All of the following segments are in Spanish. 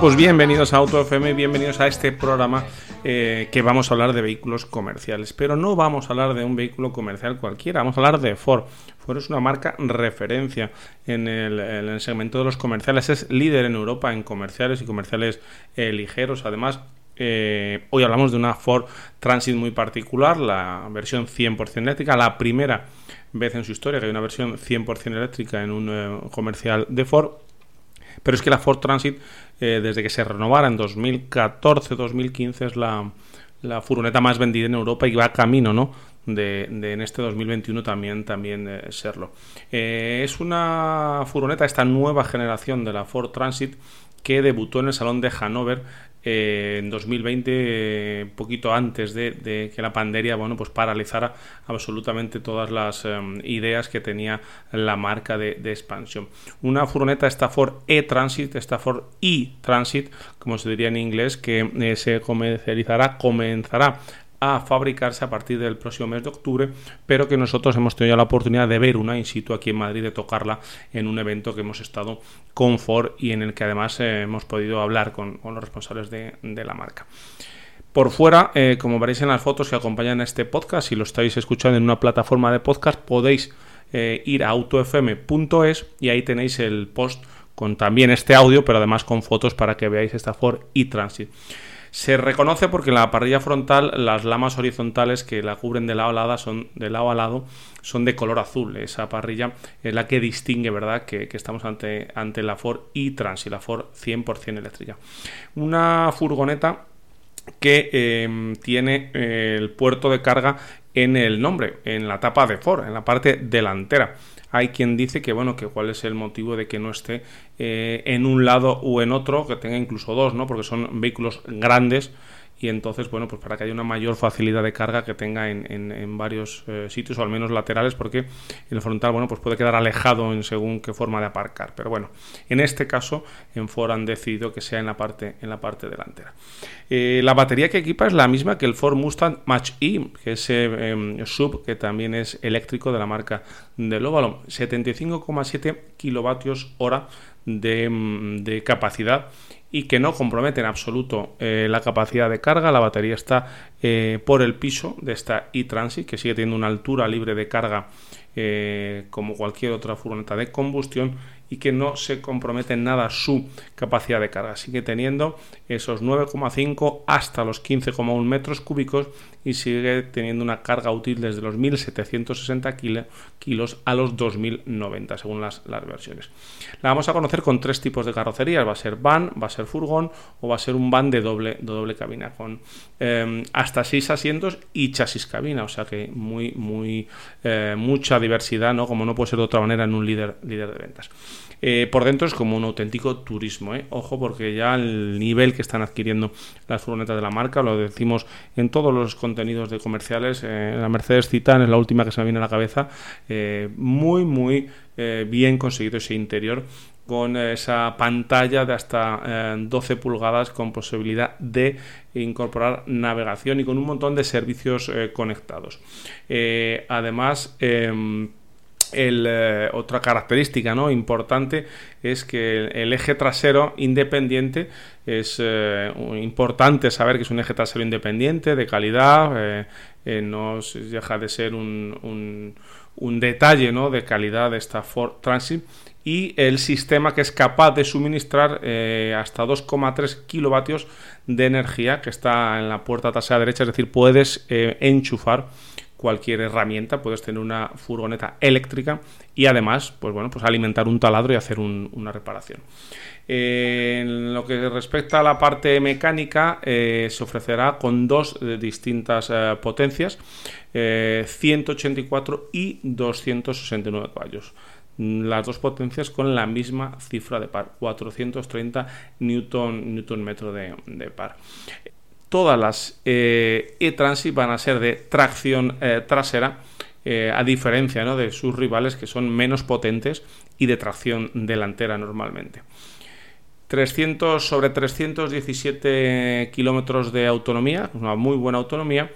Pues bienvenidos a Auto FM, bienvenidos a este programa eh, que vamos a hablar de vehículos comerciales. Pero no vamos a hablar de un vehículo comercial cualquiera, vamos a hablar de Ford. Ford es una marca referencia en el, segmento de los comerciales, es líder en Europa en comerciales y comerciales eh, ligeros. Además, eh, hoy hablamos de una Ford Transit muy particular, la versión 100% eléctrica, la primera vez en su historia que hay una versión 100% eléctrica en un comercial de Ford. Pero es que la Ford Transit eh, desde que se renovara en 2014-2015 es la, furgoneta más vendida en Europa y va camino, ¿no? De, en este 2021 también, también eh, serlo. Eh, es una furgoneta, esta nueva generación de la Ford Transit que debutó en el Salón de Hanover eh, en 2020, poquito antes de, que la pandemia bueno, pues paralizara absolutamente todas las em, ideas que tenía la marca de, expansión. Una furgoneta, esta Ford E-Transit, esta Ford E-Transit, como se diría en inglés, que eh, se comercializará, comenzará a fabricarse a partir del próximo mes de octubre, pero que nosotros hemos tenido la oportunidad de ver una in situ aquí en Madrid, de tocarla en un evento que hemos estado con Ford y en el que además eh, hemos podido hablar con, los responsables de, la marca. Por fuera, eh, como veréis en las fotos que acompañan a este podcast, si lo estáis escuchando en una plataforma de podcast, podéis eh, ir a autofm.es y ahí tenéis el post con también este audio, pero además con fotos para que veáis esta Ford e-Transit. Se reconoce porque en la parrilla frontal las lamas horizontales que la cubren de lado a lado son de lado a lado son de color azul. Esa parrilla es la que distingue, ¿verdad?, que, estamos ante, ante la Ford e-Trans y la Ford 100% eléctrica. Una furgoneta que em, tiene eh, el puerto de carga en el nombre, en la tapa de Ford, en la parte delantera. Hay quien dice que, bueno, que cuál es el motivo de que no esté eh, en un lado o en otro, que tenga incluso dos, ¿no? Porque son vehículos grandes y entonces, bueno, pues para que haya una mayor facilidad de carga que tenga en, en, varios eh, sitios o al menos laterales, porque el frontal, bueno, pues puede quedar alejado en según qué forma de aparcar. Pero bueno, en este caso, en Ford han decidido que sea en la parte, en la parte delantera. Eh, la batería que equipa es la misma que el Ford Mustang Mach-E, que es em, sub que también es eléctrico de la marca del Óvalo, 75,7 kilovatios hora de, mm, de capacidad y que no compromete en absoluto eh, la capacidad de carga. La batería está eh, por el piso de esta e-Transit, que sigue teniendo una altura libre de carga eh, como cualquier otra furgoneta de combustión y que no se compromete en nada su capacidad de carga. Sigue teniendo esos 9,5 hasta los 15,1 metros cúbicos y sigue teniendo una carga útil desde los 1.760 kilos a los 2.090 según las, versiones. La vamos a conocer con tres tipos de carrocerías. Va a ser van, va a ser furgón o va a ser un van de doble, doble cabina con em, hasta 6 asientos y chasis cabina. O sea que muy, muy, eh, mucha diversidad, ¿no? como no puede ser de otra manera en un líder, líder de ventas. Eh, por dentro es como un auténtico turismo. ¿eh? Ojo, porque ya el nivel que están adquiriendo las furgonetas de la marca, lo decimos en todos los contenidos de comerciales. Eh, la Mercedes Citan es la última que se me viene a la cabeza. muy, muy bien conseguido ese interior con esa pantalla de hasta 12 pulgadas con posibilidad de incorporar navegación y con un montón de servicios conectados. además, eh, otra característica importante es que el, eje trasero independiente es eh, importante saber que es un eje trasero independiente, de calidad, eh, no deja de ser un, detalle de calidad de esta Ford Transit. Y el sistema que es capaz de suministrar hasta 2,3 kilovatios de energía que está en la puerta trasera derecha, es decir, puedes enchufar cualquier herramienta, puedes tener una furgoneta eléctrica y además, pues bueno, pues alimentar un taladro y hacer una reparación. en lo que respecta a la parte mecánica, eh, se ofrecerá con dos eh, distintas eh, potencias. 184 y 269 caballos las dos potencias con la misma cifra de par, 430 newton, newton metro de, par. Todas las eh, e-transit van a ser de tracción eh, trasera, eh, a diferencia de sus rivales que son menos potentes y de tracción delantera normalmente. 300 sobre 317 kilómetros de autonomía, una muy buena autonomía,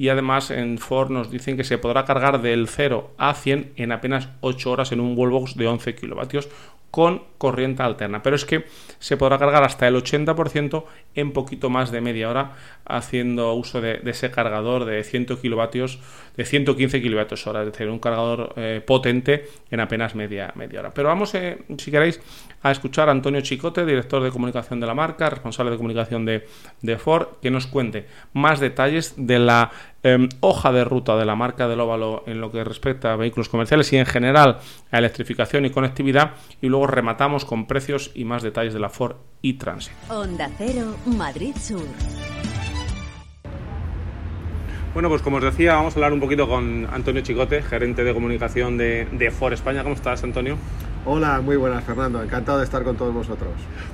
y además en Ford nos dicen que se podrá cargar del 0 a 100 en apenas 8 horas en un wallbox de 11 kilovatios con corriente alterna. Pero es que se podrá cargar hasta el 80% en poquito más de media hora haciendo uso de, ese cargador de 100 kilovatios, de 115 kilovatios hora, es decir, un cargador eh, potente en apenas media, media hora. Pero vamos, eh, si queréis, a escuchar a Antonio Chicote, director de comunicación de la marca, responsable de comunicación de, Ford, que nos cuente más detalles de la em, hoja de ruta de la marca del óvalo en lo que respecta a vehículos comerciales y en general a electrificación y conectividad. Y luego rematamos con precios y más detalles de la Ford e-Transit. Onda Cero, Madrid Sur. Bueno, pues como os decía, vamos a hablar un poquito con Antonio Chicote, gerente de comunicación de, de Ford España. ¿Cómo estás, Antonio? Hola, muy buenas Fernando, encantado de estar con todos vosotros.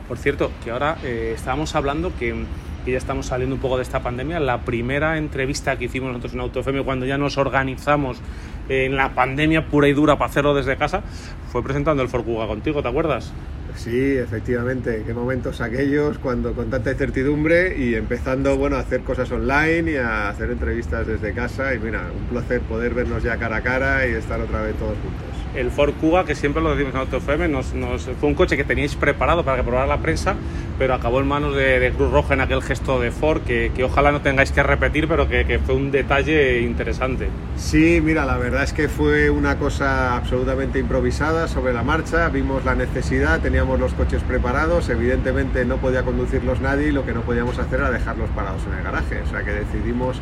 Por cierto, que ahora eh, estábamos hablando que, ya estamos saliendo un poco de esta pandemia. La primera entrevista que hicimos nosotros en AutoFM cuando ya nos organizamos en la pandemia pura y dura para hacerlo desde casa fue presentando el Ford Kuga contigo, ¿te acuerdas? Sí, efectivamente, qué momentos aquellos cuando con tanta incertidumbre y empezando bueno, a hacer cosas online y a hacer entrevistas desde casa y mira, un placer poder vernos ya cara a cara y estar otra vez todos juntos el Ford Kuga, que siempre lo decimos en AutoFM, nos, fue un coche que teníais preparado para que probara la prensa, pero acabó en manos de, Cruz Roja en aquel gesto de Ford, que, ojalá no tengáis que repetir, pero que, fue un detalle interesante. Sí, mira, la verdad es que fue una cosa absolutamente improvisada sobre la marcha, vimos la necesidad, teníamos los coches preparados, evidentemente no podía conducirlos nadie lo que no podíamos hacer era dejarlos parados en el garaje, o sea que decidimos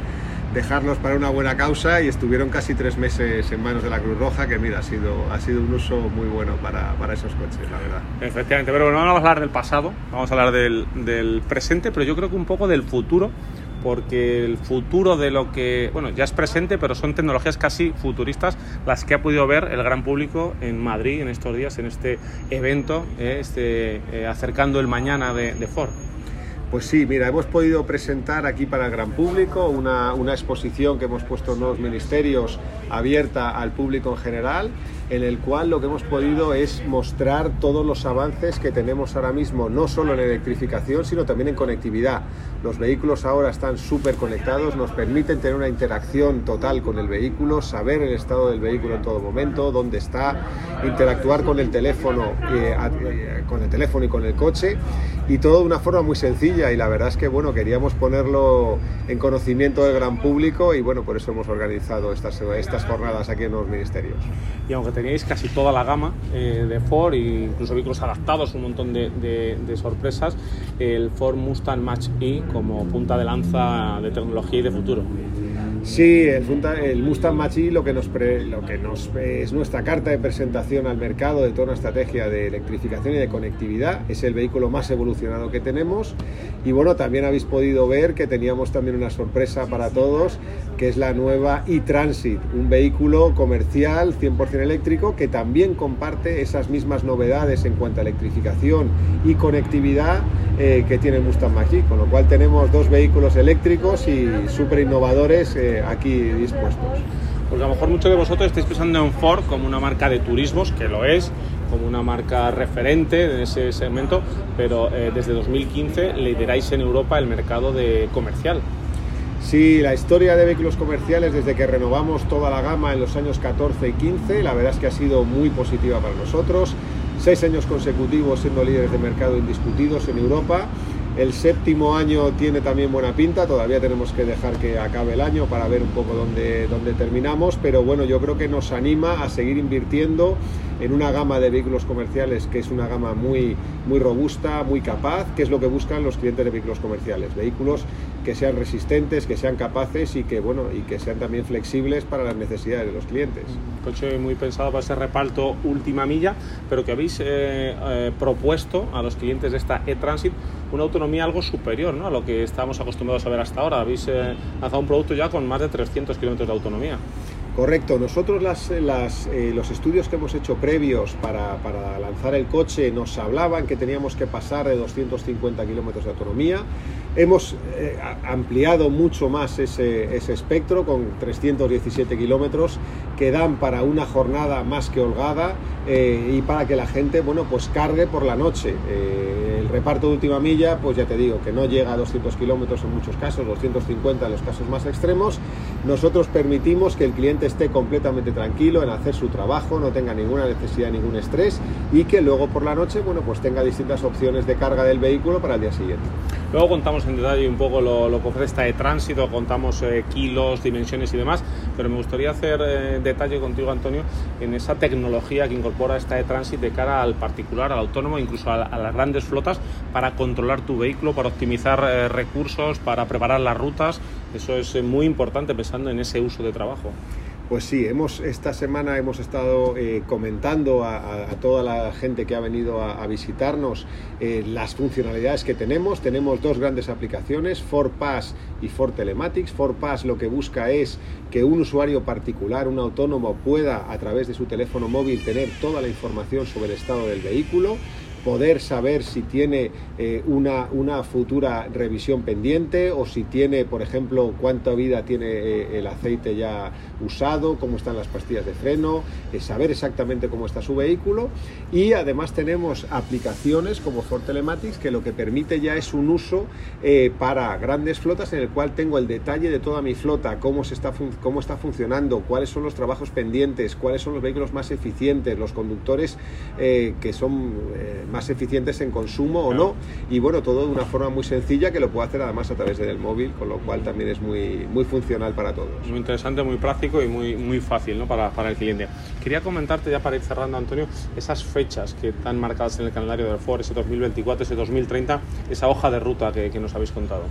dejarlos para una buena causa y estuvieron casi tres meses en manos de la Cruz Roja, que mira, ha sido, ha sido un uso muy bueno para, para esos coches, la verdad. Efectivamente, pero bueno, vamos a hablar del pasado, vamos a hablar del, del presente, pero yo creo que un poco del futuro, porque el futuro de lo que, bueno, ya es presente, pero son tecnologías casi futuristas las que ha podido ver el gran público en Madrid en estos días, en este evento, eh, este, eh, acercando el mañana de Ford. Pues sí, mira, hemos podido presentar aquí para el gran público una, exposición que hemos puesto en nuevos ministerios abierta al público en general, en el cual lo que hemos podido es mostrar todos los avances que tenemos ahora mismo, no solo en electrificación, sino también en conectividad. Los vehículos ahora están súper conectados, nos permiten tener una interacción total con el vehículo, saber el estado del vehículo en todo momento, dónde está, interactuar con el teléfono, eh, eh, con el teléfono y con el coche, y todo de una forma muy sencilla y la verdad es que bueno, queríamos ponerlo en conocimiento del gran público y bueno, por eso hemos organizado estas, estas jornadas aquí en los ministerios. Y aunque teníais casi toda la gama eh, de Ford, e incluso vehículos adaptados, un montón de, de, sorpresas, el Ford Mustang Match E como punta de lanza de tecnología y de futuro. Sí, el, Mustang Mach-E lo que, nos lo que nos es nuestra carta de presentación al mercado de toda una estrategia de electrificación y de conectividad. Es el vehículo más evolucionado que tenemos. Y bueno, también habéis podido ver que teníamos también una sorpresa para todos, que es la nueva e-Transit, un vehículo comercial 100% eléctrico que también comparte esas mismas novedades en cuanto a electrificación y conectividad eh, que tiene el Mustang Mach-E. Con lo cual tenemos dos vehículos eléctricos y súper innovadores. Eh, aquí dispuestos. Porque a lo mejor muchos de vosotros estáis pensando en Ford como una marca de turismos, que lo es, como una marca referente en ese segmento, pero eh, desde 2015 lideráis en Europa el mercado de comercial. Sí, la historia de vehículos comerciales desde que renovamos toda la gama en los años 14 y 15, la verdad es que ha sido muy positiva para nosotros. Seis años consecutivos siendo líderes de mercado indiscutidos en Europa el séptimo año tiene también buena pinta, todavía tenemos que dejar que acabe el año para ver un poco dónde, dónde terminamos, pero bueno, yo creo que nos anima a seguir invirtiendo en una gama de vehículos comerciales que es una gama muy, muy robusta, muy capaz, que es lo que buscan los clientes de vehículos comerciales. Vehículos que sean resistentes, que sean capaces y que, bueno, y que sean también flexibles para las necesidades de los clientes. Un coche muy pensado para ese reparto última milla, pero que habéis eh, eh, propuesto a los clientes de esta e-Transit una autonomía algo superior ¿no? a lo que estamos acostumbrados a ver hasta ahora. Habéis eh, lanzado un producto ya con más de 300 kilómetros de autonomía. Correcto, nosotros eh, los estudios que hemos hecho previos para, lanzar el coche nos hablaban que teníamos que pasar de 250 kilómetros de autonomía. Hemos eh, ampliado mucho más ese, espectro con 317 kilómetros que dan para una jornada más que holgada eh, y para que la gente bueno, pues cargue por la noche. el reparto de última milla, pues ya te digo, que no llega a 200 kilómetros en muchos casos, 250 en los casos más extremos. Nosotros permitimos que el cliente esté completamente tranquilo en hacer su trabajo, no tenga ninguna necesidad, ningún estrés y que luego por la noche, bueno, pues tenga distintas opciones de carga del vehículo para el día siguiente. Luego contamos en detalle un poco lo, que ofrece esta de tránsito, contamos eh, kilos, dimensiones y demás, pero me gustaría hacer eh, detalle contigo, Antonio, en esa tecnología que incorpora esta de tránsito de cara al particular, al autónomo, incluso a, las grandes flotas, para controlar tu vehículo, para optimizar eh, recursos, para preparar las rutas. Eso es muy importante pensando en ese uso de trabajo. Pues sí, esta semana hemos estado eh, comentando a, toda la gente que ha venido a, visitarnos eh, las funcionalidades que tenemos. Tenemos dos grandes aplicaciones, ForPass y ForTelematics. ForPass lo que busca es que un usuario particular, un autónomo, pueda a través de su teléfono móvil tener toda la información sobre el estado del vehículo poder saber si tiene eh, una, una, futura revisión pendiente o si tiene, por ejemplo, cuánta vida tiene eh, el aceite ya usado, cómo están las pastillas de freno, eh, saber exactamente cómo está su vehículo. Y además tenemos aplicaciones como Ford Telematics que lo que permite ya es un uso para grandes flotas en el cual tengo el detalle de toda mi flota, cómo, se está cómo está funcionando, cuáles son los trabajos pendientes, cuáles son los vehículos más eficientes, los conductores que son más eficientes en consumo o no. Y bueno, todo de una forma muy sencilla que lo puedo hacer además a través del móvil, con lo cual también es muy, muy funcional para todos. Muy interesante, muy práctico y muy, muy fácil ¿no? para, para el cliente. Quería comentarte ya para ir cerrando, Antonio, esas fechas que están marcadas en el calendario del Ford, ese 2024, ese 2030, esa hoja de ruta que, que nos habéis contado.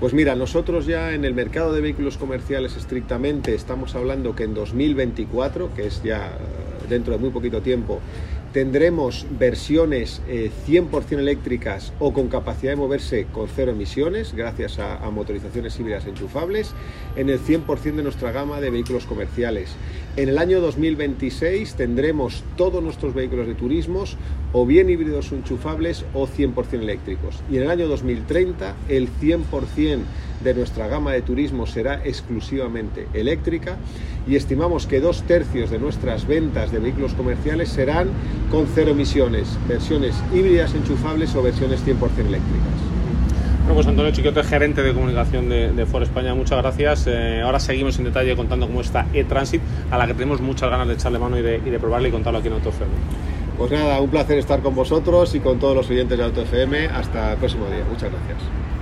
Pues mira, nosotros ya en el mercado de vehículos comerciales estrictamente estamos hablando que en 2024, que es ya dentro de muy poquito tiempo, tendremos versiones 100% eh, eléctricas o con capacidad de moverse con cero emisiones gracias a, motorizaciones híbridas enchufables en el 100% de nuestra gama de vehículos comerciales. En el año 2026 tendremos todos nuestros vehículos de turismos o bien híbridos enchufables o 100% eléctricos. Y en el año 2030 el 100% de nuestra gama de turismo será exclusivamente eléctrica y estimamos que dos tercios de nuestras ventas de vehículos comerciales serán con cero emisiones, versiones híbridas enchufables o versiones 100% eléctricas. Bueno, pues Antonio Chiquiote, gerente de comunicación de, Ford España, muchas gracias. Eh, ahora seguimos en detalle contando cómo está e-Transit, a la que tenemos muchas ganas de echarle mano y de, y de probarle y contarlo aquí en AutoFM. Pues nada, un placer estar con vosotros y con todos los oyentes de AutoFM. Hasta el próximo día. Muchas gracias.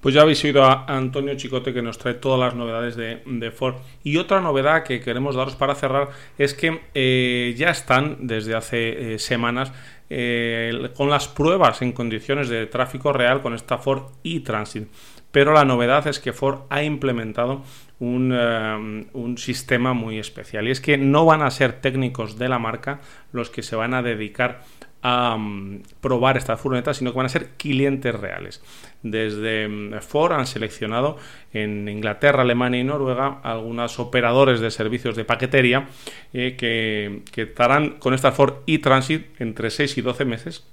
Pues ya habéis oído a Antonio Chicote que nos trae todas las novedades de, Ford. Y otra novedad que queremos daros para cerrar es que eh, ya están desde hace eh, semanas eh, con las pruebas en condiciones de tráfico real con esta Ford e-Transit. Pero la novedad es que Ford ha implementado un, un, sistema muy especial. Y es que no van a ser técnicos de la marca los que se van a dedicar a probar estas furgonetas, sino que van a ser clientes reales. Desde mm, Ford han seleccionado en Inglaterra, Alemania y Noruega algunos operadores de servicios de paquetería eh, que, que, estarán con esta Ford e-Transit entre 6 y 12 meses.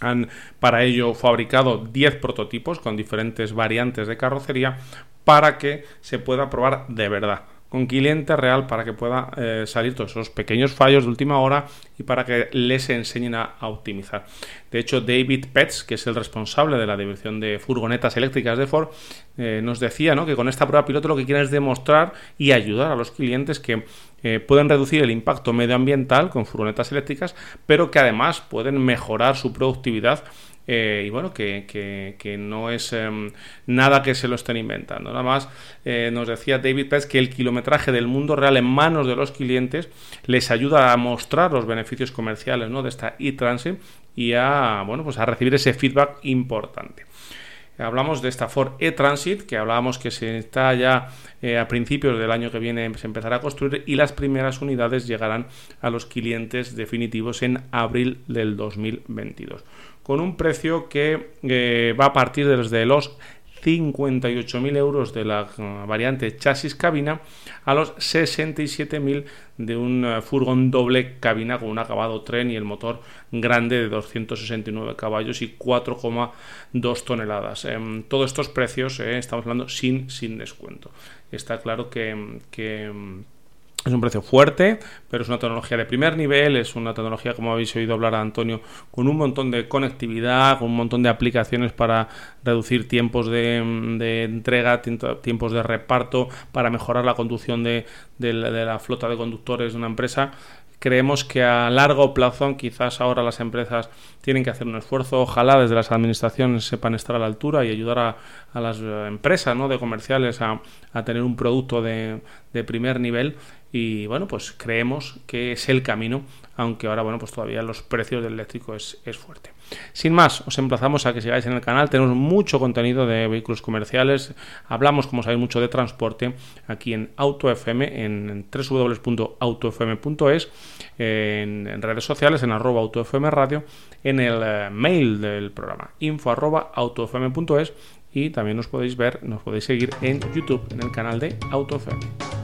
Han para ello fabricado 10 prototipos con diferentes variantes de carrocería para que se pueda probar de verdad con cliente real para que pueda eh, salir todos esos pequeños fallos de última hora y para que les enseñen a, optimizar. De hecho, David Petz, que es el responsable de la división de furgonetas eléctricas de Ford, eh, nos decía que con esta prueba piloto lo que quieren es demostrar y ayudar a los clientes que eh, pueden reducir el impacto medioambiental con furgonetas eléctricas, pero que además pueden mejorar su productividad eh, y bueno, que, no es em, nada que se lo estén inventando. Nada más eh, nos decía David Pez que el kilometraje del mundo real en manos de los clientes les ayuda a mostrar los beneficios comerciales ¿no? de esta e-transit y a, bueno, pues a recibir ese feedback importante. Hablamos de esta Ford e-Transit, que hablábamos que se está ya eh, a principios del año que viene, se empezará a construir y las primeras unidades llegarán a los clientes definitivos en abril del 2022. Con un precio que eh, va a partir desde los 58.000 euros de la uh, variante chasis cabina a los 67.000 de un uh, furgón doble cabina con un acabado tren y el motor grande de 269 caballos y 4,2 toneladas. Eh, todos estos precios eh, estamos hablando sin, sin descuento. Está claro que, que es un precio fuerte, pero es una tecnología de primer nivel, es una tecnología, como habéis oído hablar a Antonio, con un montón de conectividad, con un montón de aplicaciones para reducir tiempos de, entrega, tiempos de reparto, para mejorar la conducción de, la, flota de conductores de una empresa. Creemos que a largo plazo quizás ahora las empresas tienen que hacer un esfuerzo, ojalá desde las administraciones sepan estar a la altura y ayudar a, las empresas ¿no? de comerciales a, tener un producto de, de primer nivel y bueno, pues creemos que es el camino, aunque ahora bueno, pues todavía los precios del eléctrico es, fuerte. Sin más, os emplazamos a que sigáis en el canal, tenemos mucho contenido de vehículos comerciales, hablamos como sabéis mucho de transporte aquí en AutoFM, en www.autofm.es, en, redes sociales, en arroba autofm radio, en el eh, mail del programa info arroba autofm.es y también nos podéis ver, nos podéis seguir en YouTube, en el canal de AutoFM.